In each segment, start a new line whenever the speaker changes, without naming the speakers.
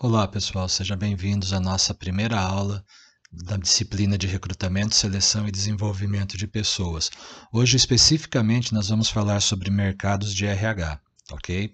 Olá, pessoal, sejam bem-vindos à nossa primeira aula da disciplina de recrutamento, seleção e desenvolvimento de pessoas. Hoje, especificamente, nós vamos falar sobre mercados de RH, ok?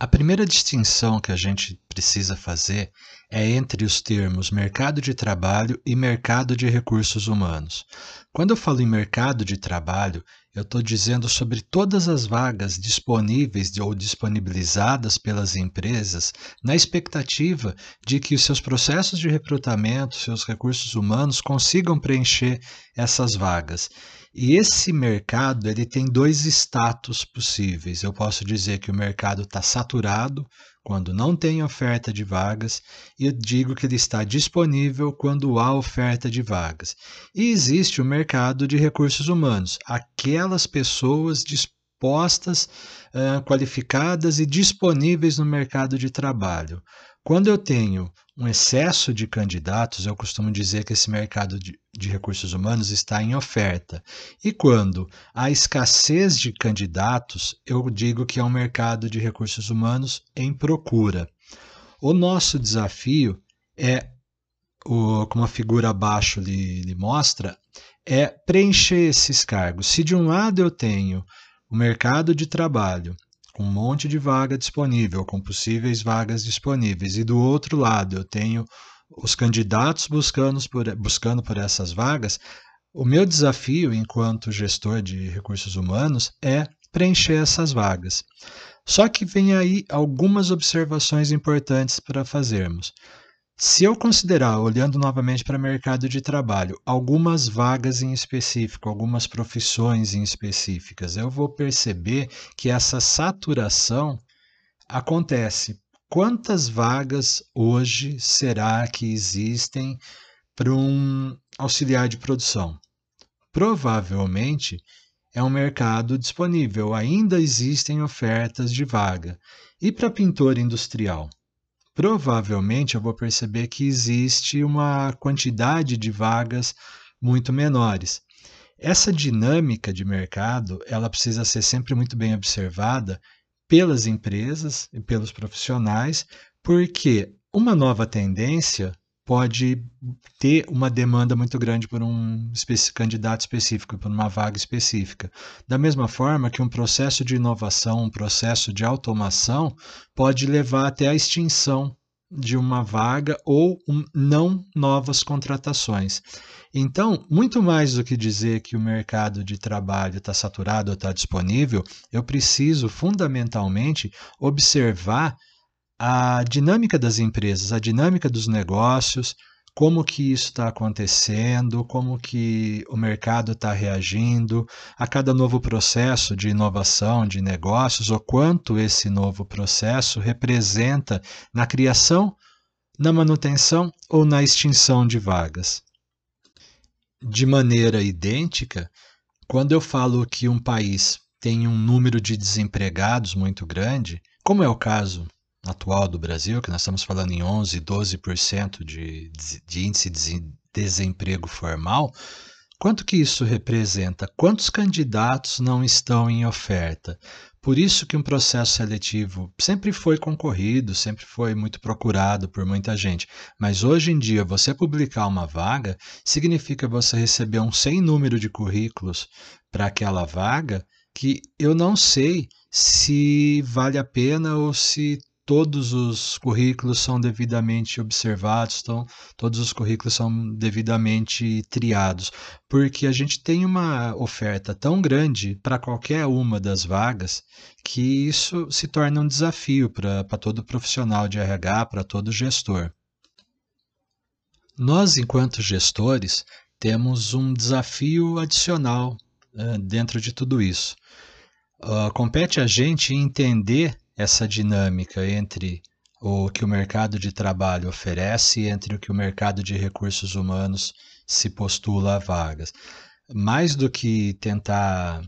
A primeira distinção que a gente precisa fazer é entre os termos mercado de trabalho e mercado de recursos humanos. Quando eu falo em mercado de trabalho, eu estou dizendo sobre todas as vagas disponíveis ou disponibilizadas pelas empresas na expectativa de que os seus processos de recrutamento, seus recursos humanos consigam preencher essas vagas. E esse mercado ele tem dois status possíveis. Eu posso dizer que o mercado está saturado quando não tem oferta de vagas, e eu digo que ele está disponível quando há oferta de vagas. E existe o mercado de recursos humanos, aquelas pessoas dispostas, qualificadas e disponíveis no mercado de trabalho. Quando eu tenho um excesso de candidatos, eu costumo dizer que esse mercado de, de, recursos humanos está em oferta. E quando há escassez de candidatos, eu digo que é um mercado de recursos humanos em procura. O nosso desafio é, o, como a figura abaixo lhe, lhe mostra, é preencher esses cargos. Se de um lado eu tenho o mercado de trabalho um monte de vaga disponível, com possíveis vagas disponíveis, e do outro lado eu tenho os candidatos buscando por, buscando por essas vagas, o meu desafio enquanto gestor de recursos humanos é preencher essas vagas. Só que vem aí algumas observações importantes para fazermos. Se eu considerar, olhando novamente para o mercado de trabalho, algumas vagas em específico, algumas profissões em específicas, eu vou perceber que essa saturação acontece. Quantas vagas hoje será que existem para um auxiliar de produção? Provavelmente é um mercado disponível, ainda existem ofertas de vaga. E para pintor industrial? Provavelmente eu vou perceber que existe uma quantidade de vagas muito menores. Essa dinâmica de mercado, ela precisa ser sempre muito bem observada pelas empresas e pelos profissionais, porque uma nova tendência pode ter uma demanda muito grande por um candidato específico, por uma vaga específica. Da mesma forma que um processo de inovação, um processo de automação pode levar até a extinção de uma vaga ou um, não novas contratações. Então, muito mais do que dizer que o mercado de trabalho está saturado ou está disponível, eu preciso fundamentalmente observar a dinâmica das empresas, a dinâmica dos negócios, como que isso está acontecendo, como que o mercado está reagindo a cada novo processo de inovação de negócios, o quanto esse novo processo representa na criação, na manutenção ou na extinção de vagas. De maneira idêntica, quando eu falo que um país tem um número de desempregados muito grande, como é o caso atual do Brasil, que nós estamos falando em 11, 12% de, de índice de desemprego formal, quanto que isso representa? Quantos candidatos não estão em oferta? Por isso que um processo seletivo sempre foi concorrido, sempre foi muito procurado por muita gente. Mas hoje em dia, você publicar uma vaga significa você receber um sem número de currículos para aquela vaga que eu não sei se vale a pena ou se todos os currículos são devidamente observados, então, todos os currículos são devidamente triados, porque a gente tem uma oferta tão grande para qualquer uma das vagas que isso se torna um desafio para todo profissional de RH, para todo gestor. Nós, enquanto gestores, temos um desafio adicional uh, dentro de tudo isso. Uh, compete a gente entender essa dinâmica entre o que o mercado de trabalho oferece e entre o que o mercado de recursos humanos se postula a vagas. Mais do que tentar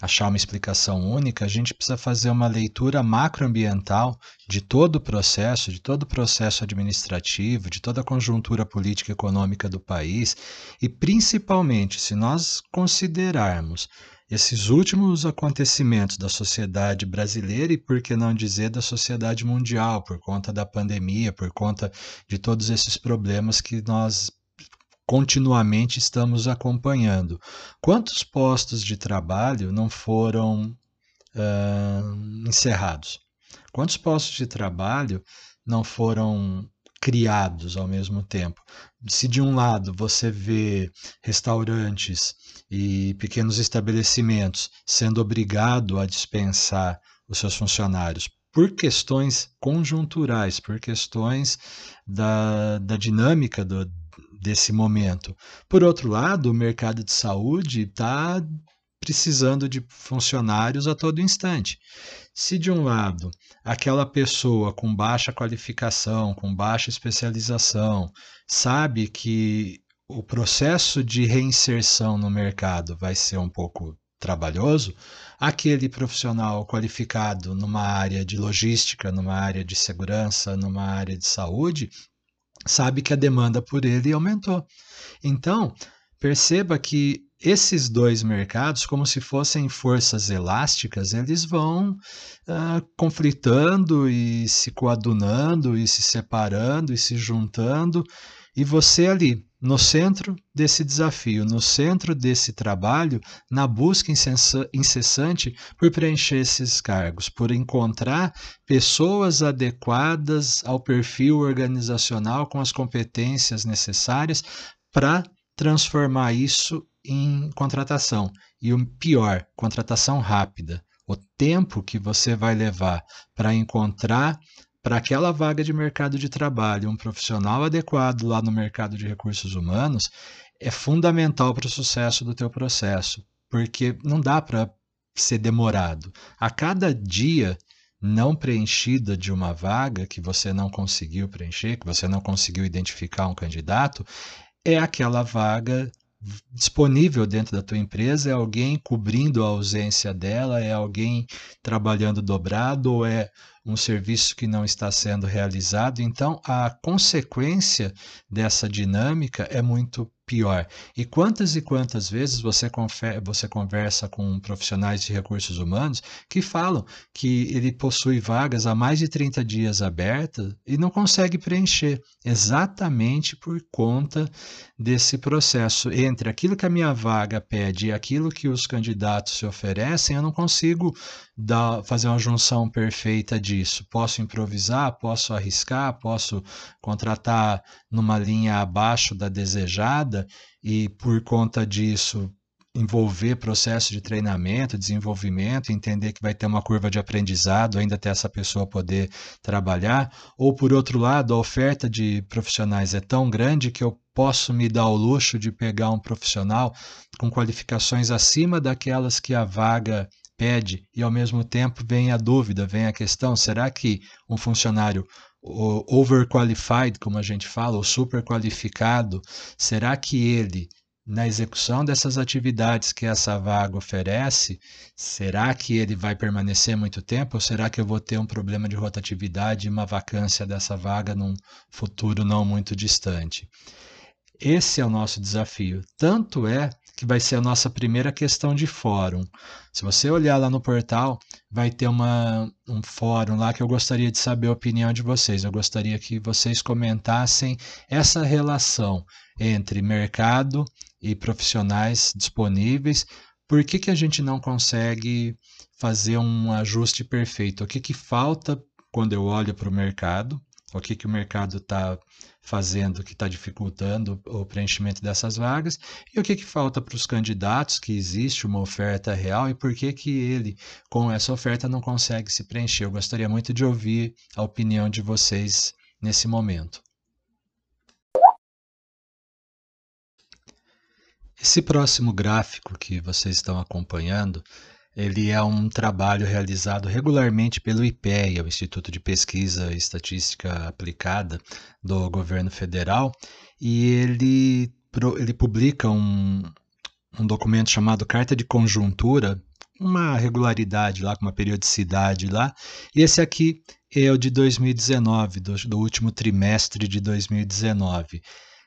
achar uma explicação única, a gente precisa fazer uma leitura macroambiental de todo o processo, de todo o processo administrativo, de toda a conjuntura política e econômica do país, e principalmente se nós considerarmos esses últimos acontecimentos da sociedade brasileira e, por que não dizer, da sociedade mundial, por conta da pandemia, por conta de todos esses problemas que nós continuamente estamos acompanhando. Quantos postos de trabalho não foram uh, encerrados? Quantos postos de trabalho não foram criados ao mesmo tempo. Se de um lado você vê restaurantes e pequenos estabelecimentos sendo obrigado a dispensar os seus funcionários por questões conjunturais, por questões da, da dinâmica do, desse momento. Por outro lado, o mercado de saúde está precisando de funcionários a todo instante. Se de um lado aquela pessoa com baixa qualificação, com baixa especialização, sabe que o processo de reinserção no mercado vai ser um pouco trabalhoso, aquele profissional qualificado numa área de logística, numa área de segurança, numa área de saúde, sabe que a demanda por ele aumentou. Então, perceba que esses dois mercados, como se fossem forças elásticas, eles vão uh, conflitando e se coadunando e se separando e se juntando, e você ali, no centro desse desafio, no centro desse trabalho, na busca incessante por preencher esses cargos, por encontrar pessoas adequadas ao perfil organizacional com as competências necessárias para transformar isso em contratação. E o pior, contratação rápida. O tempo que você vai levar para encontrar para aquela vaga de mercado de trabalho um profissional adequado lá no mercado de recursos humanos é fundamental para o sucesso do teu processo, porque não dá para ser demorado. A cada dia não preenchida de uma vaga que você não conseguiu preencher, que você não conseguiu identificar um candidato, é aquela vaga disponível dentro da tua empresa, é alguém cobrindo a ausência dela, é alguém trabalhando dobrado ou é um serviço que não está sendo realizado. Então, a consequência dessa dinâmica é muito pior. E quantas e quantas vezes você, você conversa com profissionais de recursos humanos que falam que ele possui vagas há mais de 30 dias abertas e não consegue preencher, exatamente por conta desse processo. Entre aquilo que a minha vaga pede e aquilo que os candidatos se oferecem, eu não consigo dar, fazer uma junção perfeita disso. Posso improvisar, posso arriscar, posso contratar numa linha abaixo da desejada e, por conta disso, envolver processo de treinamento, desenvolvimento, entender que vai ter uma curva de aprendizado ainda até essa pessoa poder trabalhar, ou por outro lado, a oferta de profissionais é tão grande que eu posso me dar o luxo de pegar um profissional com qualificações acima daquelas que a vaga pede e ao mesmo tempo vem a dúvida, vem a questão, será que um funcionário overqualified, como a gente fala, ou super qualificado, será que ele na execução dessas atividades que essa vaga oferece, será que ele vai permanecer muito tempo ou será que eu vou ter um problema de rotatividade e uma vacância dessa vaga num futuro não muito distante? Esse é o nosso desafio. Tanto é que vai ser a nossa primeira questão de fórum. Se você olhar lá no portal, vai ter uma, um fórum lá que eu gostaria de saber a opinião de vocês. Eu gostaria que vocês comentassem essa relação entre mercado e profissionais disponíveis. Por que, que a gente não consegue fazer um ajuste perfeito? O que, que falta quando eu olho para o mercado? O que, que o mercado está fazendo que está dificultando o preenchimento dessas vagas e o que, que falta para os candidatos que existe uma oferta real e por que, que ele, com essa oferta, não consegue se preencher. Eu gostaria muito de ouvir a opinião de vocês nesse momento. Esse próximo gráfico que vocês estão acompanhando ele é um trabalho realizado regularmente pelo IPEA, o Instituto de Pesquisa e Estatística Aplicada do governo federal, e ele, ele publica um, um documento chamado Carta de Conjuntura, uma regularidade lá, com uma periodicidade lá, e esse aqui é o de 2019, do, do último trimestre de 2019.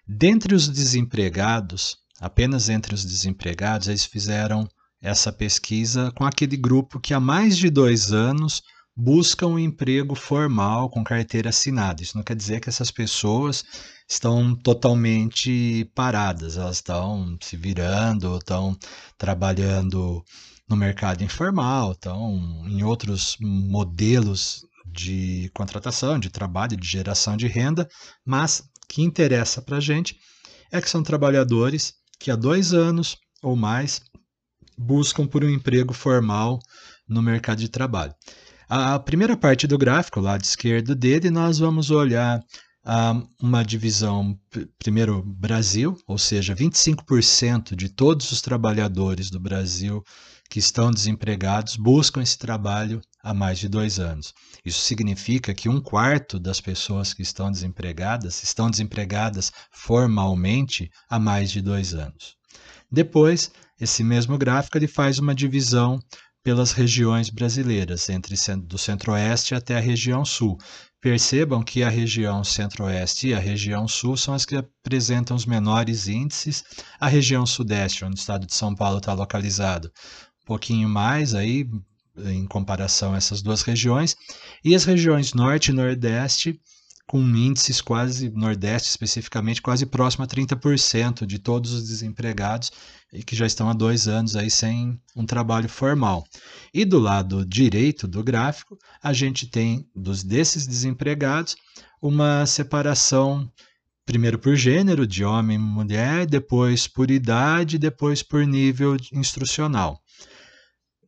Dentre os desempregados, apenas entre os desempregados, eles fizeram essa pesquisa com aquele grupo que há mais de dois anos busca um emprego formal com carteira assinada. Isso não quer dizer que essas pessoas estão totalmente paradas, elas estão se virando, estão trabalhando no mercado informal, estão em outros modelos de contratação, de trabalho, de geração de renda, mas que interessa para a gente é que são trabalhadores que há dois anos ou mais buscam por um emprego formal no mercado de trabalho. A primeira parte do gráfico, lado esquerdo dele, nós vamos olhar uh, uma divisão, primeiro Brasil, ou seja, 25% de todos os trabalhadores do Brasil que estão desempregados buscam esse trabalho há mais de dois anos. Isso significa que um quarto das pessoas que estão desempregadas estão desempregadas formalmente há mais de dois anos. Depois, esse mesmo gráfico ele faz uma divisão pelas regiões brasileiras, entre do centro-oeste até a região sul. Percebam que a região centro-oeste e a região sul são as que apresentam os menores índices. A região sudeste, onde o estado de São Paulo está localizado, um pouquinho mais aí em comparação a essas duas regiões. E as regiões norte e nordeste com índices quase, Nordeste especificamente, quase próximo a 30% de todos os desempregados e que já estão há dois anos aí sem um trabalho formal. E do lado direito do gráfico, a gente tem dos desses desempregados uma separação primeiro por gênero, de homem e mulher, depois por idade, depois por nível instrucional.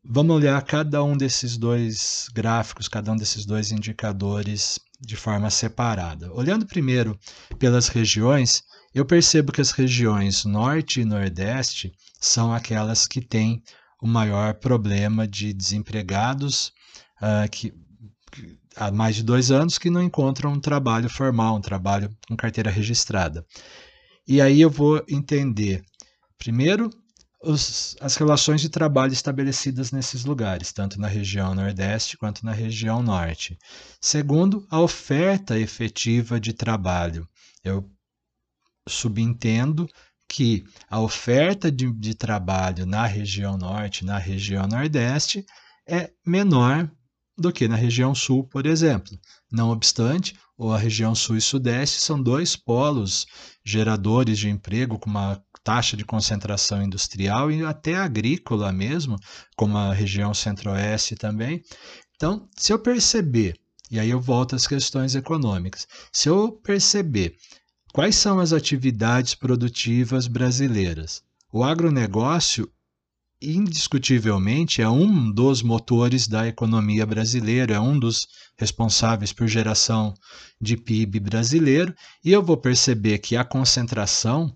Vamos olhar cada um desses dois gráficos, cada um desses dois indicadores de forma separada. Olhando primeiro pelas regiões, eu percebo que as regiões norte e nordeste são aquelas que têm o maior problema de desempregados uh, que, que, há mais de dois anos que não encontram um trabalho formal, um trabalho com carteira registrada. E aí eu vou entender, primeiro, os, as relações de trabalho estabelecidas nesses lugares, tanto na região Nordeste quanto na região Norte. Segundo, a oferta efetiva de trabalho. Eu subentendo que a oferta de, de trabalho na região Norte, na região Nordeste, é menor do que na região Sul, por exemplo. Não obstante, a região Sul e Sudeste são dois polos geradores de emprego com uma taxa de concentração industrial e até agrícola mesmo, como a região centro-oeste também. Então, se eu perceber, e aí eu volto às questões econômicas, se eu perceber quais são as atividades produtivas brasileiras, o agronegócio indiscutivelmente é um dos motores da economia brasileira, é um dos responsáveis por geração de PIB brasileiro, e eu vou perceber que a concentração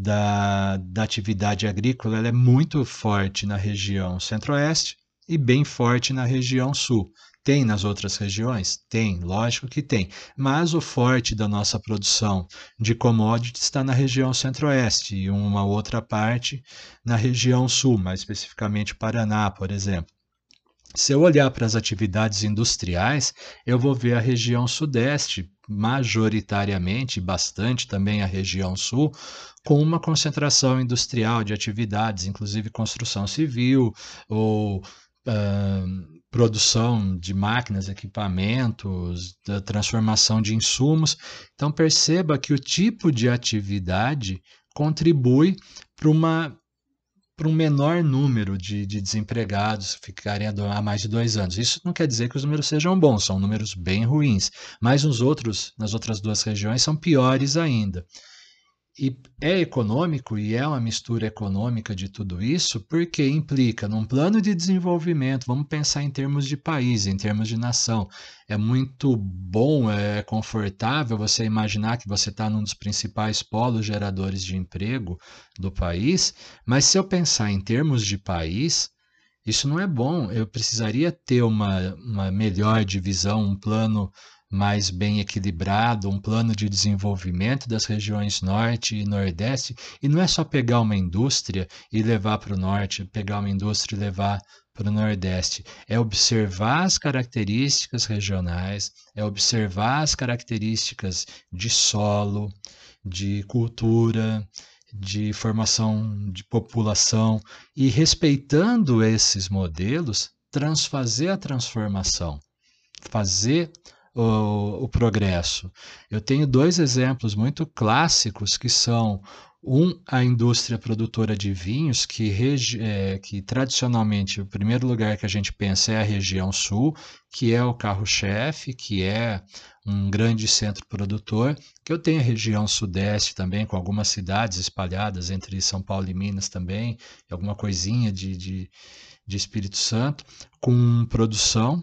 da, da atividade agrícola é muito forte na região centro-oeste e bem forte na região sul. Tem nas outras regiões? Tem, lógico que tem. Mas o forte da nossa produção de commodities está na região centro-oeste e uma outra parte na região sul, mais especificamente Paraná, por exemplo. Se eu olhar para as atividades industriais, eu vou ver a região sudeste, majoritariamente, bastante também a região sul, com uma concentração industrial de atividades, inclusive construção civil ou uh, produção de máquinas, equipamentos, da transformação de insumos. Então perceba que o tipo de atividade contribui para uma para um menor número de, de, desempregados ficarem há mais de dois anos. Isso não quer dizer que os números sejam bons, são números bem ruins, mas nos outros, nas outras duas regiões são piores ainda. E é econômico e é uma mistura econômica de tudo isso, porque implica num plano de desenvolvimento, vamos pensar em termos de país, em termos de nação. É muito bom, é confortável você imaginar que você está num dos principais polos geradores de emprego do país, mas se eu pensar em termos de país, isso não é bom. Eu precisaria ter uma, uma melhor divisão, um plano mais bem equilibrado, um plano de desenvolvimento das regiões norte e nordeste, e não é só pegar uma indústria e levar para o norte, pegar uma indústria e levar para o Nordeste. É observar as características regionais, é observar as características de solo, de cultura, de formação de população e respeitando esses modelos, transfazer a transformação, fazer o, o, progresso. Eu tenho dois exemplos muito clássicos que são um, a indústria produtora de vinhos, que, é, que tradicionalmente o primeiro lugar que a gente pensa é a região sul, que é o carro-chefe, que é um grande centro produtor, que eu tenho a região sudeste também, com algumas cidades espalhadas entre São Paulo e Minas também, alguma coisinha de, de, de Espírito Santo, com produção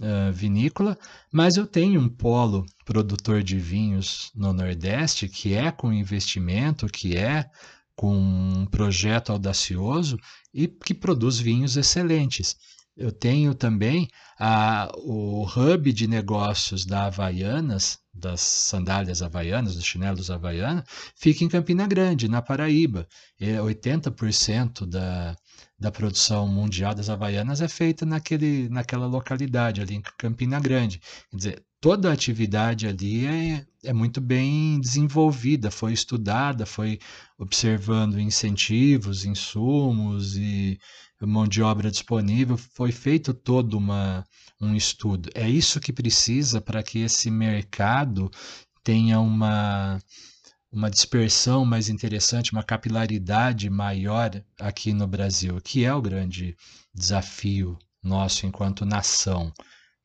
uh, vinícola, mas eu tenho um polo produtor de vinhos no Nordeste que é com investimento, que é com um projeto audacioso e que produz vinhos excelentes. Eu tenho também a, o hub de negócios da Havaianas, das sandálias havaianas, dos chinelos havaianos, fica em Campina Grande, na Paraíba. E 80% da, da produção mundial das Havaianas é feita naquele, naquela localidade, ali em Campina Grande. Quer dizer, toda a atividade ali é, é muito bem desenvolvida, foi estudada, foi observando incentivos, insumos e mão de obra disponível, foi feito todo uma, um estudo. É isso que precisa para que esse mercado tenha uma uma dispersão mais interessante, uma capilaridade maior aqui no Brasil, que é o grande desafio nosso enquanto nação.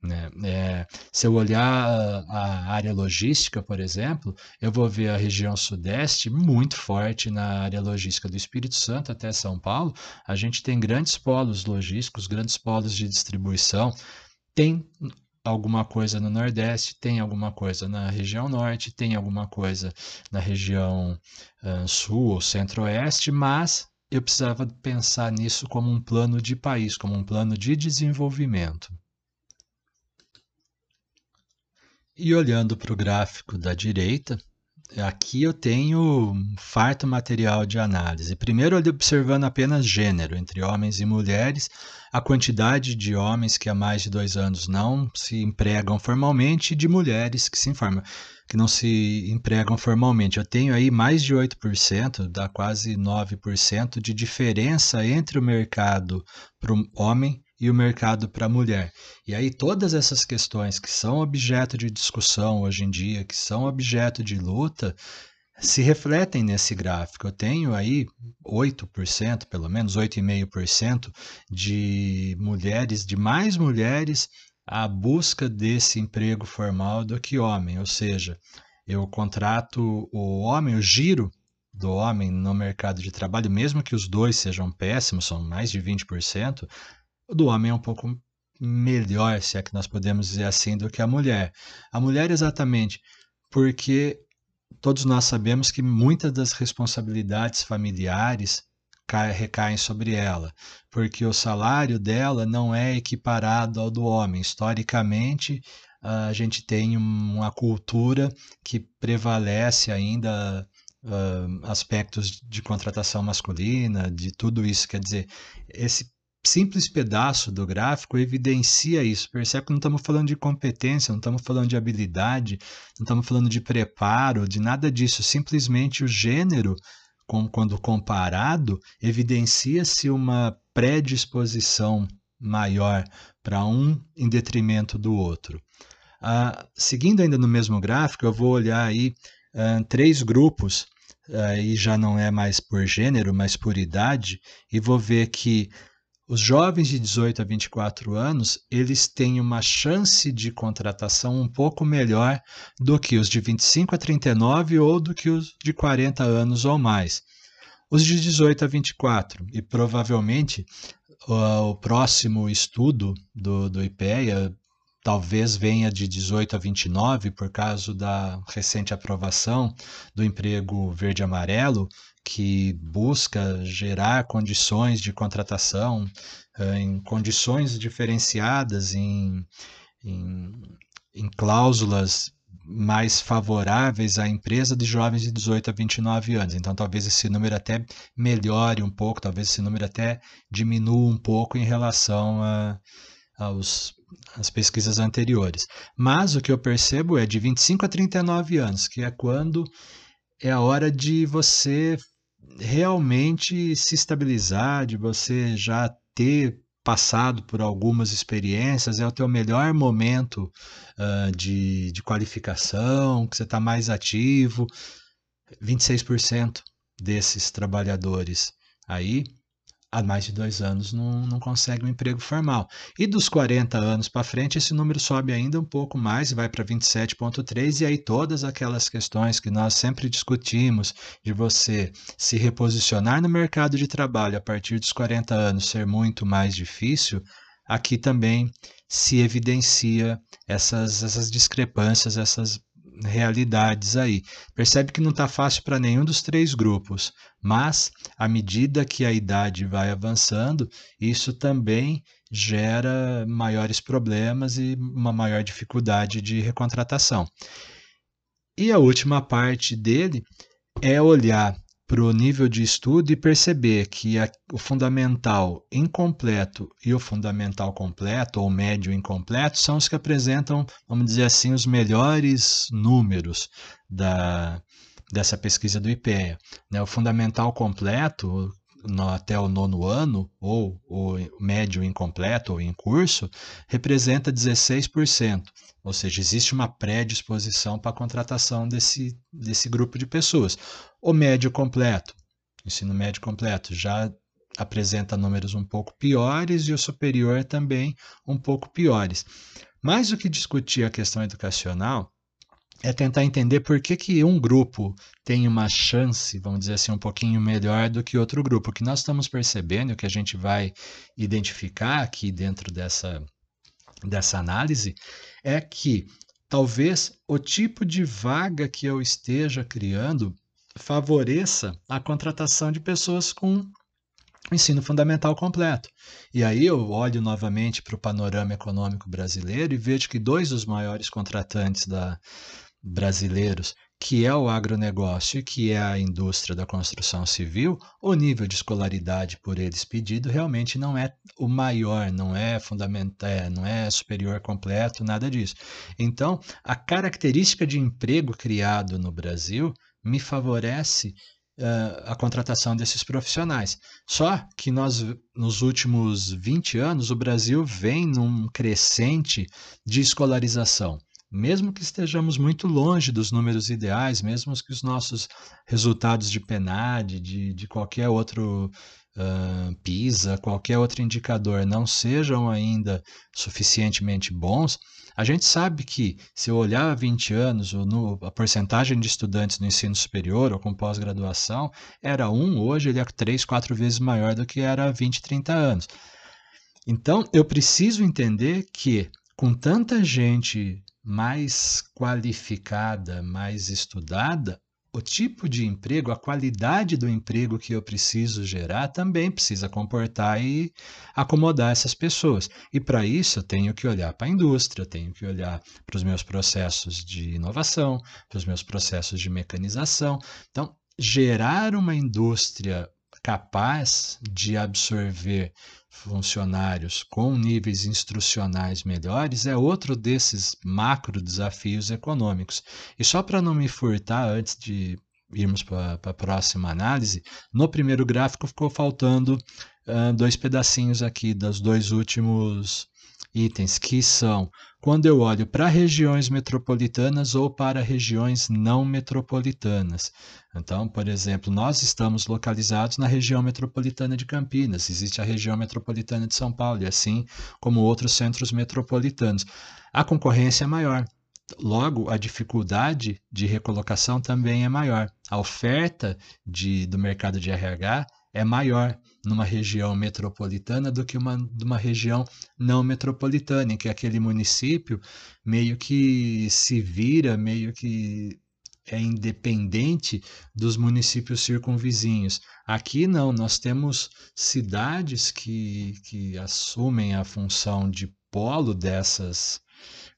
Né? É, se eu olhar a área logística, por exemplo, eu vou ver a região sudeste muito forte na área logística do Espírito Santo até São Paulo. A gente tem grandes polos logísticos, grandes polos de distribuição. Tem alguma coisa no Nordeste, tem alguma coisa na região Norte, tem alguma coisa na região uh, Sul ou Centro-Oeste, mas eu precisava pensar nisso como um plano de país, como um plano de desenvolvimento. E olhando para o gráfico da direita, aqui eu tenho farto material de análise. Primeiro, observando apenas gênero, entre homens e mulheres, a quantidade de homens que há mais de dois anos não se empregam formalmente e de mulheres que se informam, que não se empregam formalmente. Eu tenho aí mais de 8%, dá quase 9% de diferença entre o mercado para o homem e o mercado para a mulher. E aí todas essas questões que são objeto de discussão hoje em dia, que são objeto de luta, se refletem nesse gráfico. Eu tenho aí 8%, pelo menos 8,5% de mulheres, de mais mulheres à busca desse emprego formal do que homem, ou seja, eu contrato o homem, o giro do homem no mercado de trabalho, mesmo que os dois sejam péssimos, são mais de 20%, o do homem é um pouco melhor, se é que nós podemos dizer assim, do que a mulher. A mulher, exatamente, porque todos nós sabemos que muitas das responsabilidades familiares recaem sobre ela, porque o salário dela não é equiparado ao do homem. Historicamente, a gente tem uma cultura que prevalece ainda uh, aspectos de contratação masculina, de tudo isso. Quer dizer, esse simples pedaço do gráfico evidencia isso. Percebe que não estamos falando de competência, não estamos falando de habilidade, não estamos falando de preparo, de nada disso. Simplesmente o gênero, quando comparado, evidencia-se uma predisposição maior para um em detrimento do outro. Ah, seguindo ainda no mesmo gráfico, eu vou olhar aí ah, três grupos, aí já não é mais por gênero, mas por idade, e vou ver que os jovens de 18 a 24 anos, eles têm uma chance de contratação um pouco melhor do que os de 25 a 39 ou do que os de 40 anos ou mais. Os de 18 a 24, e provavelmente o, próximo estudo do, do IPEA talvez venha de 18 a 29 por causa da recente aprovação do emprego verde-amarelo, que busca gerar condições de contratação uh, em condições diferenciadas, em, em, em cláusulas mais favoráveis à empresa de jovens de 18 a 29 anos. Então, talvez esse número até melhore um pouco, talvez esse número até diminua um pouco em relação a, aos, às pesquisas anteriores. Mas o que eu percebo é de 25 a 39 anos, que é quando é a hora de você realmente se estabilizar, de você já ter passado por algumas experiências, é o teu melhor momento uh, de, de qualificação, que você está mais ativo. 26% desses trabalhadores aí há mais de dois anos não, não consegue um emprego formal. E dos 40 anos para frente, esse número sobe ainda um pouco mais, vai para 27,3%, e aí todas aquelas questões que nós sempre discutimos, de você se reposicionar no mercado de trabalho a partir dos 40 anos ser muito mais difícil, aqui também se evidencia essas, essas discrepâncias, essas realidades aí. Percebe que não está fácil para nenhum dos três grupos, mas à medida que a idade vai avançando, isso também gera maiores problemas e uma maior dificuldade de recontratação. E a última parte dele é olhar para o nível de estudo e perceber que a, o fundamental incompleto e o fundamental completo, ou médio incompleto, são os que apresentam, vamos dizer assim, os melhores números da, dessa pesquisa do IPEA. Né? O fundamental completo, no, até o nono ano, ou o médio incompleto ou em curso, representa 16%. Ou seja, existe uma predisposição para a contratação desse, desse grupo de pessoas. O médio completo, ensino médio completo, já apresenta números um pouco piores e o superior também um pouco piores. Mais do que discutir a questão educacional, é tentar entender por que, que um grupo tem uma chance, vamos dizer assim, um pouquinho melhor do que outro grupo. O que nós estamos percebendo, o que a gente vai identificar aqui dentro dessa, dessa análise, é que talvez o tipo de vaga que eu esteja criando favoreça a contratação de pessoas com ensino fundamental completo. E aí eu olho novamente para o panorama econômico brasileiro e vejo que dois dos maiores contratantes da, brasileiros, que é o agronegócio e que é a indústria da construção civil, o nível de escolaridade por eles pedido realmente não é o maior, não é fundamental, é, não é superior completo, nada disso. Então, a característica de emprego criado no Brasil me favorece uh, a contratação desses profissionais. Só que nós, nos últimos 20 anos, o Brasil vem num crescente de escolarização mesmo que estejamos muito longe dos números ideais, mesmo que os nossos resultados de PNAD, de, de qualquer outro uh, PISA, qualquer outro indicador não sejam ainda suficientemente bons, a gente sabe que, se eu olhar há 20 anos, no, a porcentagem de estudantes no ensino superior ou com pós-graduação era 1, hoje ele é 3, 4 vezes maior do que era há 20, 30 anos. Então, eu preciso entender que, com tanta gente mais qualificada, mais estudada, o tipo de emprego, a qualidade do emprego que eu preciso gerar também precisa comportar e acomodar essas pessoas. E para isso eu tenho que olhar para a indústria, tenho que olhar para os meus processos de inovação, para os meus processos de mecanização. Então, gerar uma indústria capaz de absorver funcionários com níveis instrucionais melhores é outro desses macro desafios econômicos. E só para não me furtar antes de irmos para a próxima análise, no primeiro gráfico ficou faltando uh, dois pedacinhos aqui dos dois últimos itens, que são quando eu olho para regiões metropolitanas ou para regiões não metropolitanas. Então, por exemplo, nós estamos localizados na região metropolitana de Campinas, existe a região metropolitana de São Paulo, e assim como outros centros metropolitanos. A concorrência é maior. Logo, a dificuldade de recolocação também é maior. A oferta de, do mercado de RH é maior numa região metropolitana do que uma, uma região não metropolitana, em que aquele município meio que se vira, meio que é independente dos municípios circunvizinhos. Aqui não, nós temos cidades que, que assumem a função de polo dessas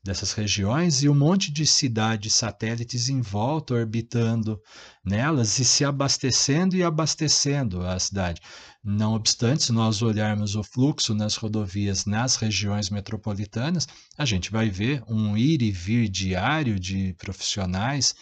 dessas regiões e um monte de cidades satélites em volta orbitando nelas e se abastecendo e abastecendo a cidade. Não obstante, se nós olharmos o fluxo nas rodovias nas regiões metropolitanas, a gente vai ver um ir e vir diário de profissionais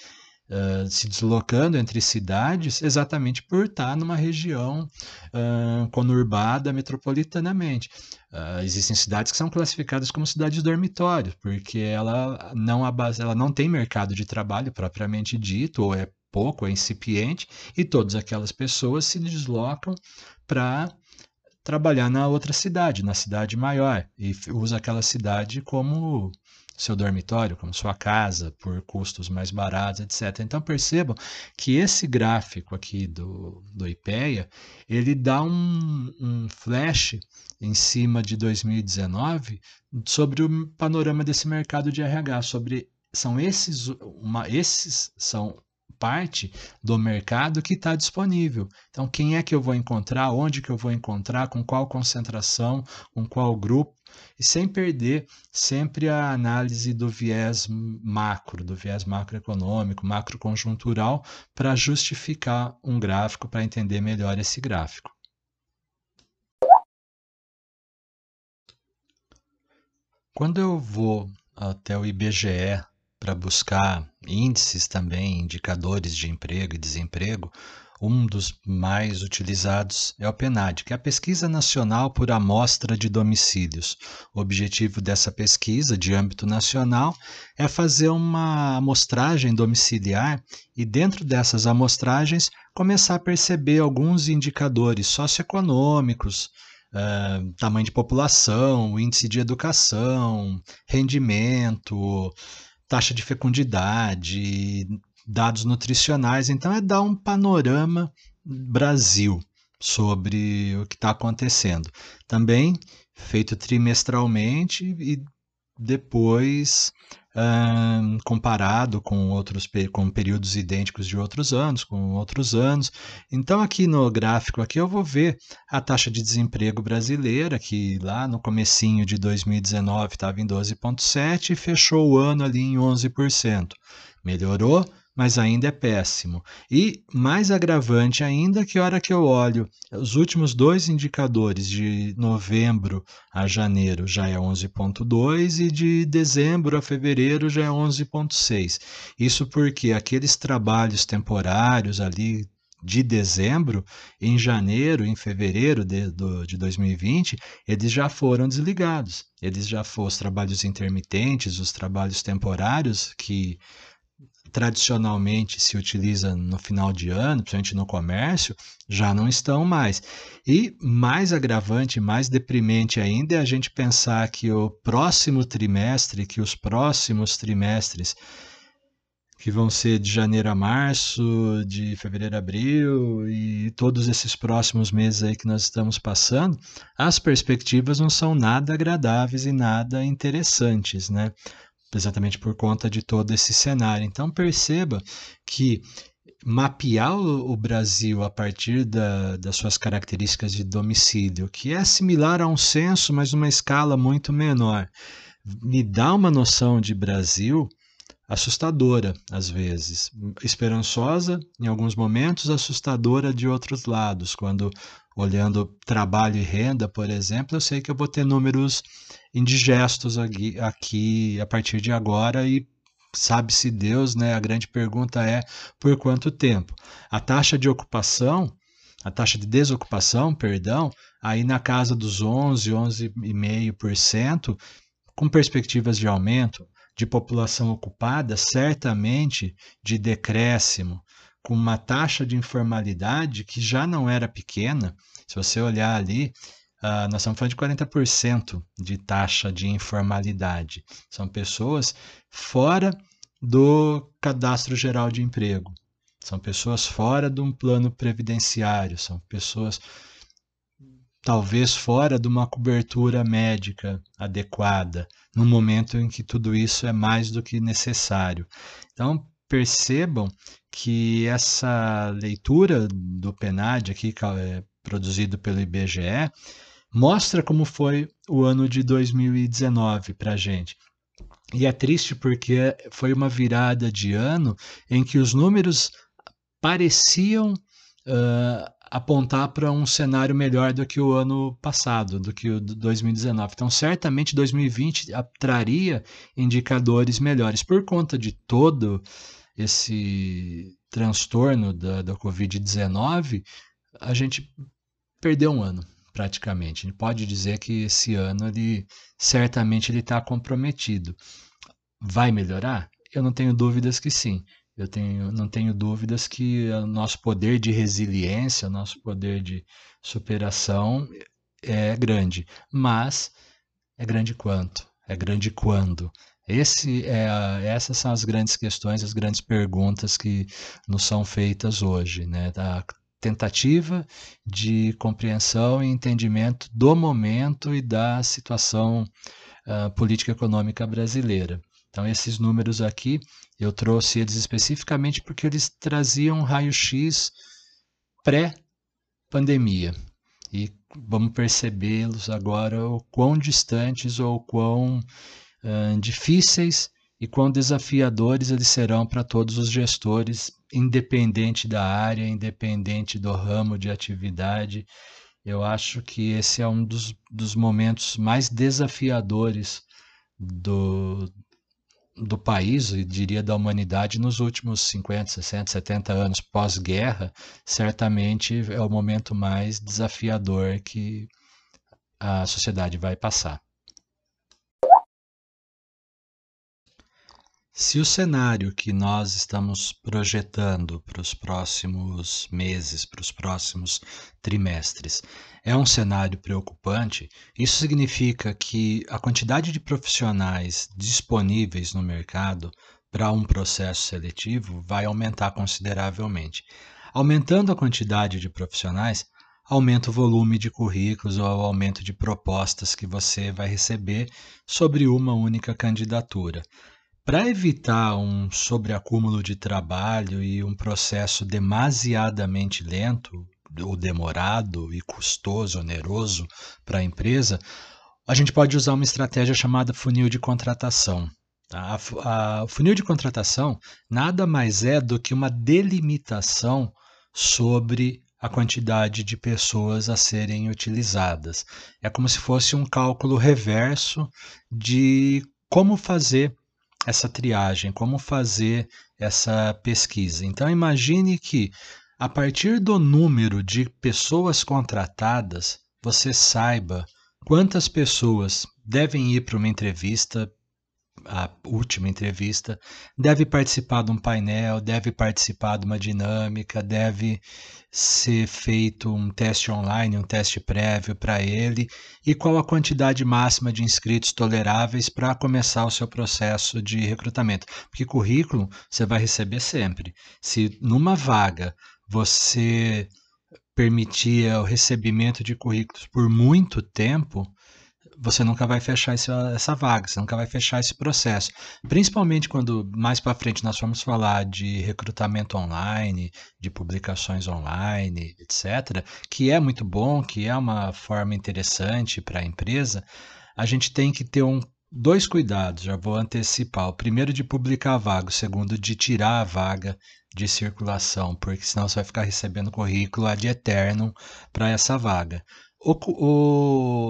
uh, se deslocando entre cidades exatamente por estar numa região uh, conurbada metropolitanamente. Uh, existem cidades que são classificadas como cidades dormitórios, porque ela não, ela não tem mercado de trabalho propriamente dito, ou é pouco, é incipiente, e todas aquelas pessoas se deslocam para trabalhar na outra cidade, na cidade maior, e usa aquela cidade como seu dormitório, como sua casa, por custos mais baratos, etc. Então percebam que esse gráfico aqui do, do IPEA, ele dá um, um flash em cima de 2019 sobre o panorama desse mercado de RH, sobre são esses, uma, esses são parte do mercado que está disponível. Então, quem é que eu vou encontrar, onde que eu vou encontrar, com qual concentração, com qual grupo, e sem perder sempre a análise do viés macro, do viés macroeconômico, macroconjuntural, para justificar um gráfico, para entender melhor esse gráfico. Quando eu vou até o IBGE para buscar índices também, indicadores de emprego e desemprego, um dos mais utilizados é o PNAD, que é a Pesquisa Nacional por Amostra de Domicílios. O objetivo dessa pesquisa, de âmbito nacional, é fazer uma amostragem domiciliar e, dentro dessas amostragens, começar a perceber alguns indicadores socioeconômicos, uh, tamanho de população, índice de educação, rendimento taxa de fecundidade, dados nutricionais. Então, é dar um panorama Brasil sobre o que está acontecendo. Também feito trimestralmente e depois comparado com outros com períodos idênticos de outros anos, com outros anos. Então aqui no gráfico aqui eu vou ver a taxa de desemprego brasileira, que lá no comecinho de 2019 estava em 12.7 e fechou o ano ali em 11%. Melhorou mas ainda é péssimo. E mais agravante ainda que a hora que eu olho os últimos dois indicadores de novembro a janeiro já é 11.2 e de dezembro a fevereiro já é 11.6. Isso porque aqueles trabalhos temporários ali de dezembro, em janeiro, em fevereiro de, do, de 2020, eles já foram desligados. Eles já foram os trabalhos intermitentes, os trabalhos temporários que tradicionalmente se utiliza no final de ano, principalmente no comércio, já não estão mais. E mais agravante, mais deprimente ainda é a gente pensar que o próximo trimestre, que os próximos trimestres, que vão ser de janeiro a março, de fevereiro a abril e todos esses próximos meses aí que nós estamos passando, as perspectivas não são nada agradáveis e nada interessantes, né? Exatamente por conta de todo esse cenário. Então perceba que mapear o Brasil a partir da, das suas características de domicílio, que é similar a um censo, mas numa escala muito menor, me dá uma noção de Brasil assustadora às vezes, esperançosa em alguns momentos, assustadora de outros lados. Quando olhando trabalho e renda, por exemplo, eu sei que eu vou ter números indigestos aqui, aqui a partir de agora e sabe-se Deus, né? A grande pergunta é por quanto tempo. A taxa de ocupação, a taxa de desocupação, perdão, aí na casa dos 11, 11,5%, com perspectivas de aumento de população ocupada, certamente de decréscimo, com uma taxa de informalidade que já não era pequena. Se você olhar ali, uh, nós estamos falando de 40% de taxa de informalidade. São pessoas fora do cadastro geral de emprego. São pessoas fora de um plano previdenciário, são pessoas talvez fora de uma cobertura médica adequada, no momento em que tudo isso é mais do que necessário. Então, percebam que essa leitura do PNAD aqui, é produzido pelo IBGE, mostra como foi o ano de 2019 para a gente. E é triste porque foi uma virada de ano em que os números pareciam uh, apontar para um cenário melhor do que o ano passado, do que o 2019. Então, certamente 2020 traria indicadores melhores por conta de todo esse transtorno da, da Covid-19, a gente perdeu um ano praticamente. A gente pode dizer que esse ano ele certamente ele está comprometido. Vai melhorar? Eu não tenho dúvidas que sim. Eu tenho, não tenho dúvidas que o nosso poder de resiliência, o nosso poder de superação é grande. Mas é grande quanto? É grande quando? Esse é, essas são as grandes questões, as grandes perguntas que nos são feitas hoje, né? Da tentativa de compreensão e entendimento do momento e da situação uh, política econômica brasileira. Então, esses números aqui, eu trouxe eles especificamente porque eles traziam raio-x pré-pandemia. E vamos percebê-los agora o quão distantes ou quão difíceis e quão desafiadores eles serão para todos os gestores, independente da área, independente do ramo de atividade. Eu acho que esse é um dos, dos momentos mais desafiadores do, do país, e diria da humanidade, nos últimos 50, 60, 70 anos pós-guerra, certamente é o momento mais desafiador que a sociedade vai passar. Se o cenário que nós estamos projetando para os próximos meses, para os próximos trimestres, é um cenário preocupante, isso significa que a quantidade de profissionais disponíveis no mercado para um processo seletivo vai aumentar consideravelmente. Aumentando a quantidade de profissionais, aumenta o volume de currículos ou o aumento de propostas que você vai receber sobre uma única candidatura. Para evitar um sobreacúmulo de trabalho e um processo demasiadamente lento, ou demorado e custoso, oneroso para a empresa, a gente pode usar uma estratégia chamada funil de contratação. Tá? O funil de contratação nada mais é do que uma delimitação sobre a quantidade de pessoas a serem utilizadas. É como se fosse um cálculo reverso de como fazer essa triagem, como fazer essa pesquisa. Então imagine que a partir do número de pessoas contratadas, você saiba quantas pessoas devem ir para uma entrevista a última entrevista, deve participar de um painel, deve participar de uma dinâmica, deve ser feito um teste online, um teste prévio para ele, e qual a quantidade máxima de inscritos toleráveis para começar o seu processo de recrutamento. Porque currículo você vai receber sempre. Se numa vaga você permitir o recebimento de currículos por muito tempo, você nunca vai fechar esse, essa vaga, você nunca vai fechar esse processo. Principalmente quando mais para frente nós vamos falar de recrutamento online, de publicações online, etc., que é muito bom, que é uma forma interessante para a empresa, a gente tem que ter um, dois cuidados, já vou antecipar. O primeiro de publicar a vaga, o segundo de tirar a vaga de circulação, porque senão você vai ficar recebendo currículo ad eterno para essa vaga. O,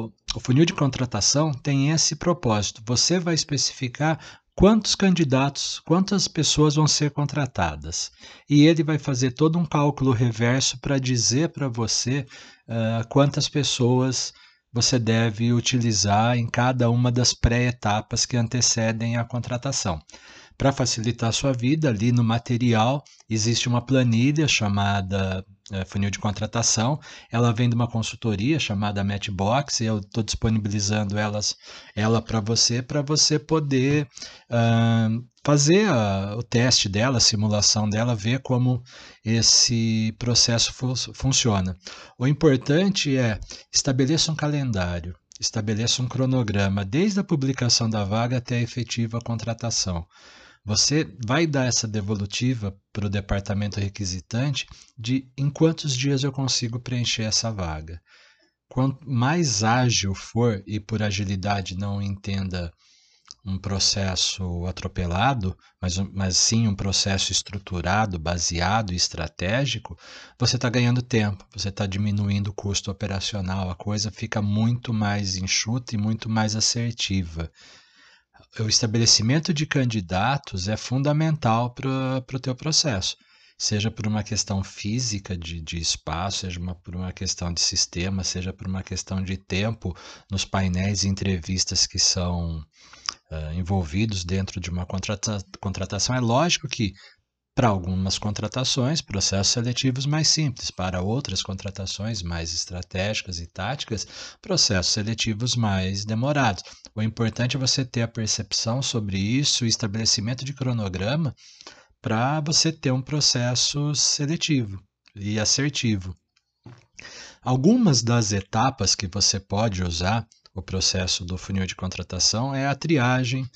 o, o funil de contratação tem esse propósito. Você vai especificar quantos candidatos, quantas pessoas vão ser contratadas. E ele vai fazer todo um cálculo reverso para dizer para você uh, quantas pessoas você deve utilizar em cada uma das pré-etapas que antecedem a contratação. Para facilitar a sua vida, ali no material existe uma planilha chamada funil de contratação. Ela vem de uma consultoria chamada Matchbox e eu estou disponibilizando elas, ela para você, para você poder uh, fazer a, o teste dela, a simulação dela, ver como esse processo fu funciona. O importante é estabeleça um calendário, estabeleça um cronograma desde a publicação da vaga até a efetiva contratação. Você vai dar essa devolutiva para o departamento requisitante de em quantos dias eu consigo preencher essa vaga. Quanto mais ágil for, e por agilidade não entenda um processo atropelado, mas, mas sim um processo estruturado, baseado e estratégico, você está ganhando tempo, você está diminuindo o custo operacional, a coisa fica muito mais enxuta e muito mais assertiva o estabelecimento de candidatos é fundamental para o teu processo seja por uma questão física de, de espaço, seja uma, por uma questão de sistema, seja por uma questão de tempo nos painéis e entrevistas que são uh, envolvidos dentro de uma contrata contratação. É lógico que para algumas contratações, processos seletivos mais simples, para outras contratações mais estratégicas e táticas, processos seletivos mais demorados. O importante é você ter a percepção sobre isso, o estabelecimento de cronograma para você ter um processo seletivo e assertivo. Algumas das etapas que você pode usar o processo do funil de contratação é a triagem,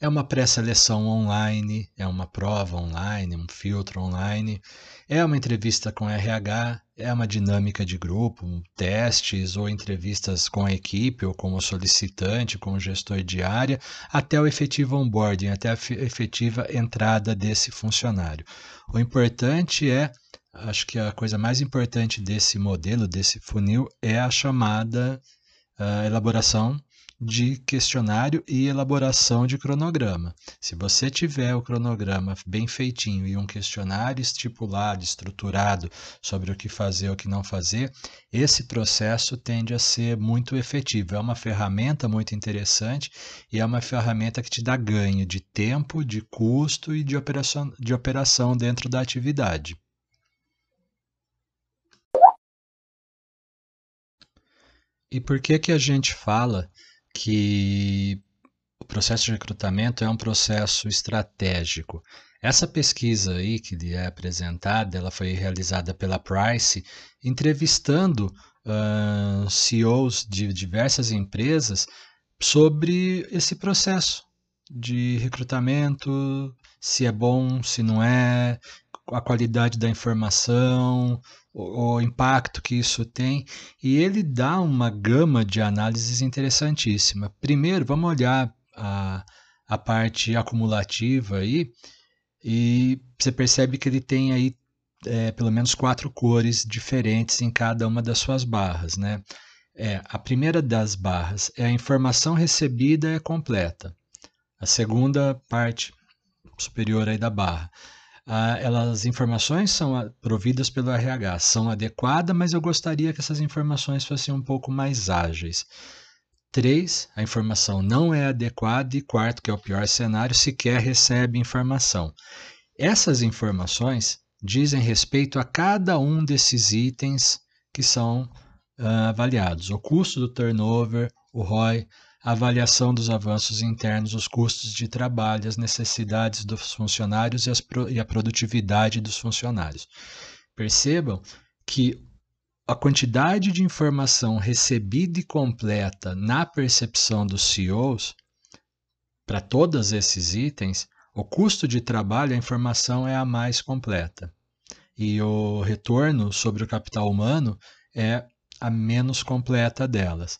é uma pré-seleção online, é uma prova online, um filtro online, é uma entrevista com RH, é uma dinâmica de grupo, testes ou entrevistas com a equipe ou com o solicitante, com o gestor de área, até o efetivo onboarding, até a efetiva entrada desse funcionário. O importante é, acho que a coisa mais importante desse modelo, desse funil, é a chamada uh, elaboração de questionário e elaboração de cronograma. Se você tiver o cronograma bem feitinho e um questionário estipulado, estruturado sobre o que fazer, o que não fazer, esse processo tende a ser muito efetivo. É uma ferramenta muito interessante e é uma ferramenta que te dá ganho de tempo, de custo e de operação, de operação dentro da atividade. E por que que a gente fala que o processo de recrutamento é um processo estratégico. Essa pesquisa aí que lhe é apresentada, ela foi realizada pela Price, entrevistando uh, CEOs de diversas empresas sobre esse processo de recrutamento, se é bom, se não é, a qualidade da informação, o, impacto que isso tem, e ele dá uma gama de análises interessantíssima. Primeiro, vamos olhar a, a parte acumulativa aí, e você percebe que ele tem aí é, pelo menos quatro cores diferentes em cada uma das suas barras, né? É, a primeira das barras é a informação recebida é completa. A segunda parte superior aí da barra ah, elas, as informações são providas pelo RH, são adequadas, mas eu gostaria que essas informações fossem um pouco mais ágeis. Três, a informação não é adequada e quarto, que é o pior cenário, sequer recebe informação. Essas informações dizem respeito a cada um desses itens que são uh, avaliados: o custo do turnover, o ROI, avaliação dos avanços internos, os custos de trabalho, as necessidades dos funcionários e, pro, e a produtividade dos funcionários. Percebam que a quantidade de informação recebida e completa na percepção dos CEOs para todos esses itens, o custo de trabalho, a informação é a mais completa. E o retorno sobre o capital humano é a menos completa delas.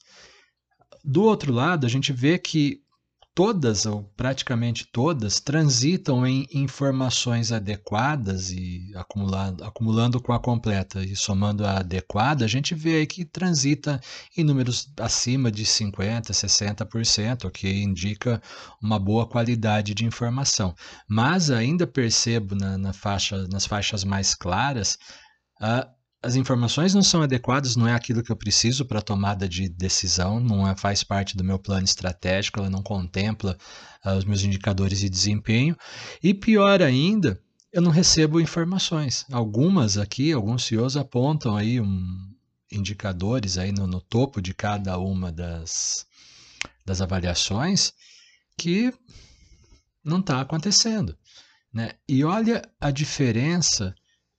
Do outro lado, a gente vê que todas, ou praticamente todas, transitam em informações adequadas e acumulando, acumulando com a completa e somando a adequada, a gente vê aí que transita em números acima de 50%, 60%, o que indica uma boa qualidade de informação. Mas ainda percebo na, na faixa, nas faixas mais claras a as informações não são adequadas, não é aquilo que eu preciso para tomada de decisão, não é, faz parte do meu plano estratégico, ela não contempla uh, os meus indicadores de desempenho. E pior ainda, eu não recebo informações. Algumas aqui, alguns CEOs apontam aí um, indicadores aí no, no topo de cada uma das, das avaliações que não está acontecendo. Né? E olha a diferença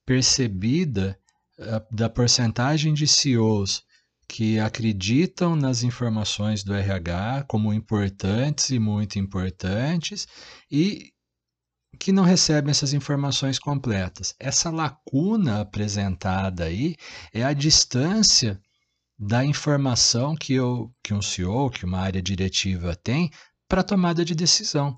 percebida da porcentagem de CEOs que acreditam nas informações do RH como importantes e muito importantes e que não recebem essas informações completas. Essa lacuna apresentada aí é a distância da informação que, eu, que um CEO, que uma área diretiva tem para tomada de decisão.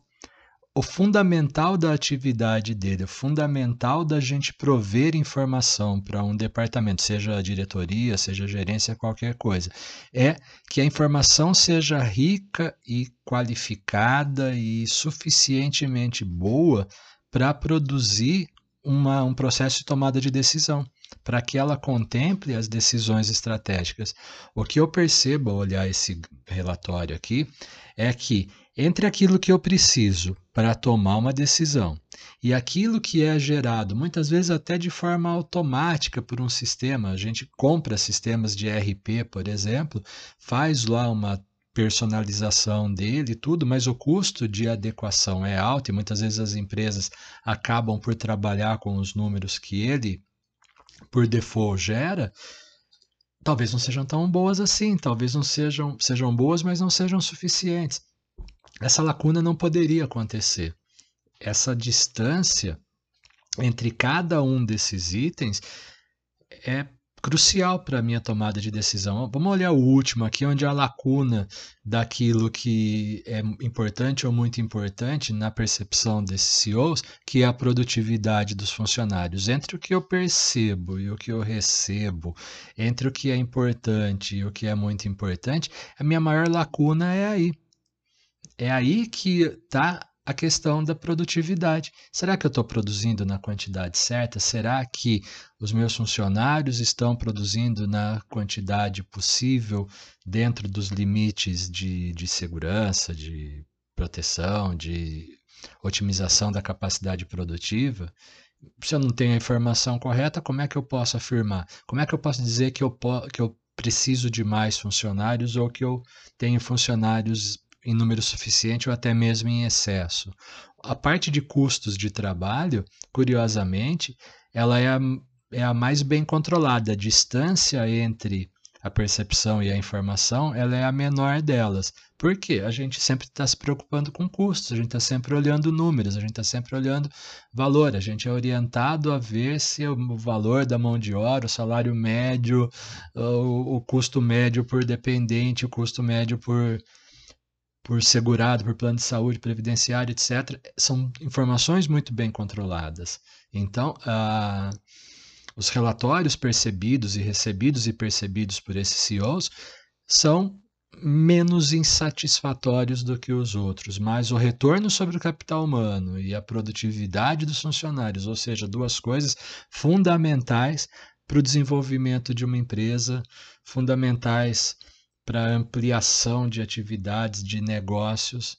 O fundamental da atividade dele, o fundamental da gente prover informação para um departamento, seja a diretoria, seja a gerência, qualquer coisa, é que a informação seja rica e qualificada e suficientemente boa para produzir uma, um processo de tomada de decisão, para que ela contemple as decisões estratégicas. O que eu percebo ao olhar esse relatório aqui é que entre aquilo que eu preciso para tomar uma decisão e aquilo que é gerado, muitas vezes até de forma automática por um sistema, a gente compra sistemas de RP, por exemplo, faz lá uma personalização dele tudo, mas o custo de adequação é alto e muitas vezes as empresas acabam por trabalhar com os números que ele por default gera, talvez não sejam tão boas assim, talvez não sejam sejam boas, mas não sejam suficientes. Essa lacuna não poderia acontecer. Essa distância entre cada um desses itens é crucial para a minha tomada de decisão. Vamos olhar o último aqui, onde a lacuna daquilo que é importante ou muito importante na percepção desses CEOs, que é a produtividade dos funcionários. Entre o que eu percebo e o que eu recebo, entre o que é importante e o que é muito importante, a minha maior lacuna é aí é aí que está a questão da produtividade. Será que eu estou produzindo na quantidade certa? Será que os meus funcionários estão produzindo na quantidade possível dentro dos limites de, de segurança, de proteção, de otimização da capacidade produtiva? Se eu não tenho a informação correta, como é que eu posso afirmar? Como é que eu posso dizer que eu, que eu preciso de mais funcionários ou que eu tenho funcionários em número suficiente ou até mesmo em excesso. A parte de custos de trabalho, curiosamente, ela é a, é a mais bem controlada. A distância entre a percepção e a informação, ela é a menor delas. Por quê? A gente sempre está se preocupando com custos, a gente está sempre olhando números, a gente está sempre olhando valor, a gente é orientado a ver se o valor da mão de obra, o salário médio, o, o custo médio por dependente, o custo médio por por segurado, por plano de saúde, previdenciário, etc., são informações muito bem controladas. Então, os relatórios percebidos e recebidos e percebidos por esses CEOs são menos insatisfatórios do que os outros, mas o retorno sobre o capital humano e a produtividade dos funcionários, ou seja, duas coisas fundamentais para o desenvolvimento de uma empresa, fundamentais para ampliação de atividades, de negócios,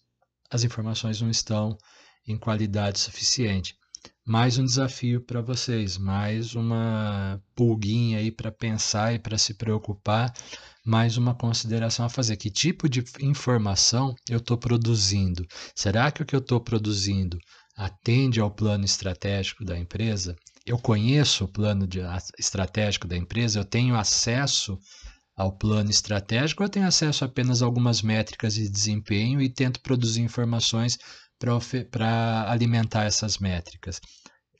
as informações não estão em qualidade suficiente. Mais um desafio para vocês, mais uma pulguinha aí para pensar e para se preocupar, mais uma consideração a fazer. Que tipo de informação eu estou produzindo? Será que o que eu estou produzindo atende ao plano estratégico da empresa? Eu conheço o plano de, estratégico da empresa, eu tenho acesso ao plano estratégico, eu tenho acesso apenas a algumas métricas de desempenho e tento produzir informações para alimentar essas métricas.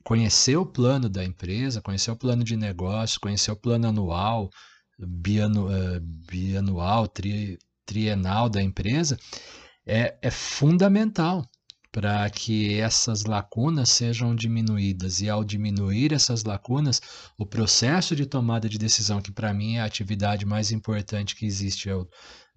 Conhecer o plano da empresa, conhecer o plano de negócio, conhecer o plano anual, bianu, uh, bianual, tri, trienal da empresa, é, é fundamental para que essas lacunas sejam diminuídas. E ao diminuir essas lacunas, o processo de tomada de decisão, que para mim é a atividade mais importante que existe, é o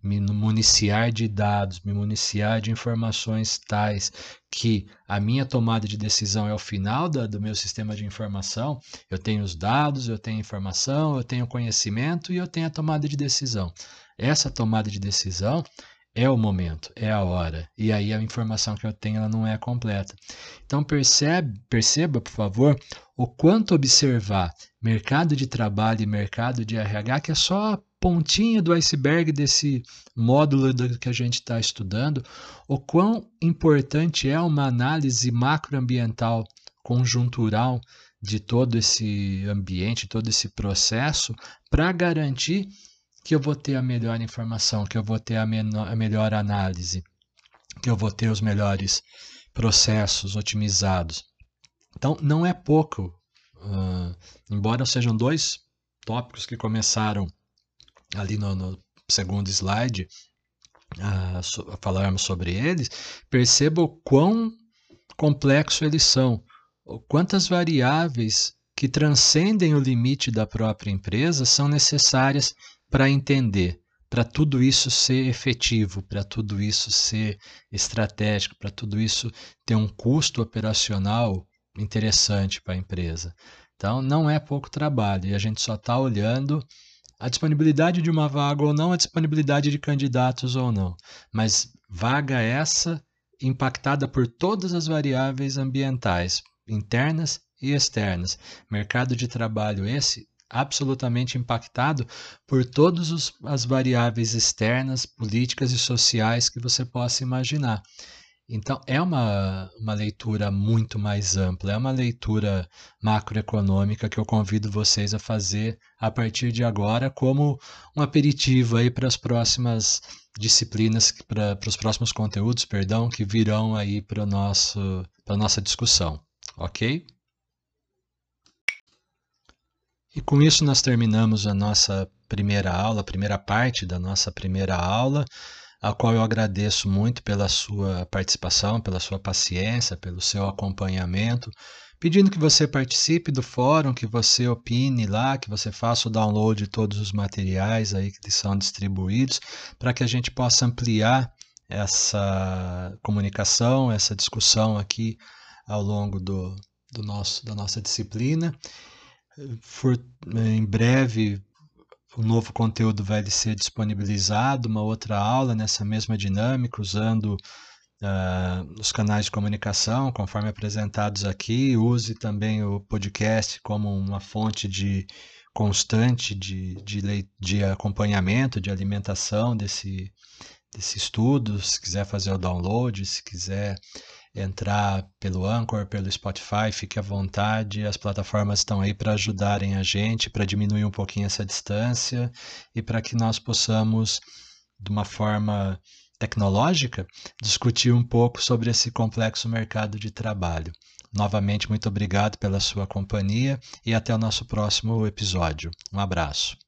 me municiar de dados, me municiar de informações tais que a minha tomada de decisão é o final da, do meu sistema de informação. Eu tenho os dados, eu tenho informação, eu tenho conhecimento e eu tenho a tomada de decisão. Essa tomada de decisão é o momento, é a hora. E aí a informação que eu tenho ela não é completa. Então percebe, perceba, por favor, o quanto observar mercado de trabalho e mercado de RH, que é só a pontinha do iceberg desse módulo do que a gente está estudando, o quão importante é uma análise macroambiental conjuntural de todo esse ambiente, todo esse processo, para garantir que eu vou ter a melhor informação, que eu vou ter a, menor, a melhor análise, que eu vou ter os melhores processos otimizados. Então, não é pouco, uh, embora sejam dois tópicos que começaram ali no, no segundo slide, uh, so, falarmos sobre eles, perceba o quão complexo eles são, quantas variáveis que transcendem o limite da própria empresa são necessárias para entender, para tudo isso ser efetivo, para tudo isso ser estratégico, para tudo isso ter um custo operacional interessante para a empresa. Então, não é pouco trabalho e a gente só está olhando a disponibilidade de uma vaga ou não, a disponibilidade de candidatos ou não. Mas vaga essa impactada por todas as variáveis ambientais, internas e externas. Mercado de trabalho esse absolutamente impactado por todas as variáveis externas, políticas e sociais que você possa imaginar. Então, é uma, uma leitura muito mais ampla, é uma leitura macroeconômica que eu convido vocês a fazer a partir de agora, como um aperitivo aí para as próximas disciplinas, para, para os próximos conteúdos, perdão, que virão aí para a nossa discussão, ok? E com isso nós terminamos a nossa primeira aula, a primeira parte da nossa primeira aula a qual eu agradeço muito pela sua participação, pela sua paciência, pelo seu acompanhamento, pedindo que você participe do fórum, que você opine lá, que você faça o download de todos os materiais aí que são distribuídos, para que a gente possa ampliar essa comunicação, essa discussão aqui ao longo do, do nosso, da nossa disciplina. For, em breve o novo conteúdo vai ser disponibilizado, uma outra aula nessa mesma dinâmica, usando uh, os canais de comunicação, conforme apresentados aqui. Use também o podcast como uma fonte de constante de, de, de acompanhamento, de alimentação desse, desse estudo. Se quiser fazer o download, se quiser entrar pelo Anchor, pelo Spotify, fique à vontade. As plataformas estão aí para ajudarem a gente, para diminuir um pouquinho essa distância e para que nós possamos, de uma forma tecnológica, discutir um pouco sobre esse complexo mercado de trabalho. Novamente, muito obrigado pela sua companhia e até o nosso próximo episódio. Um abraço.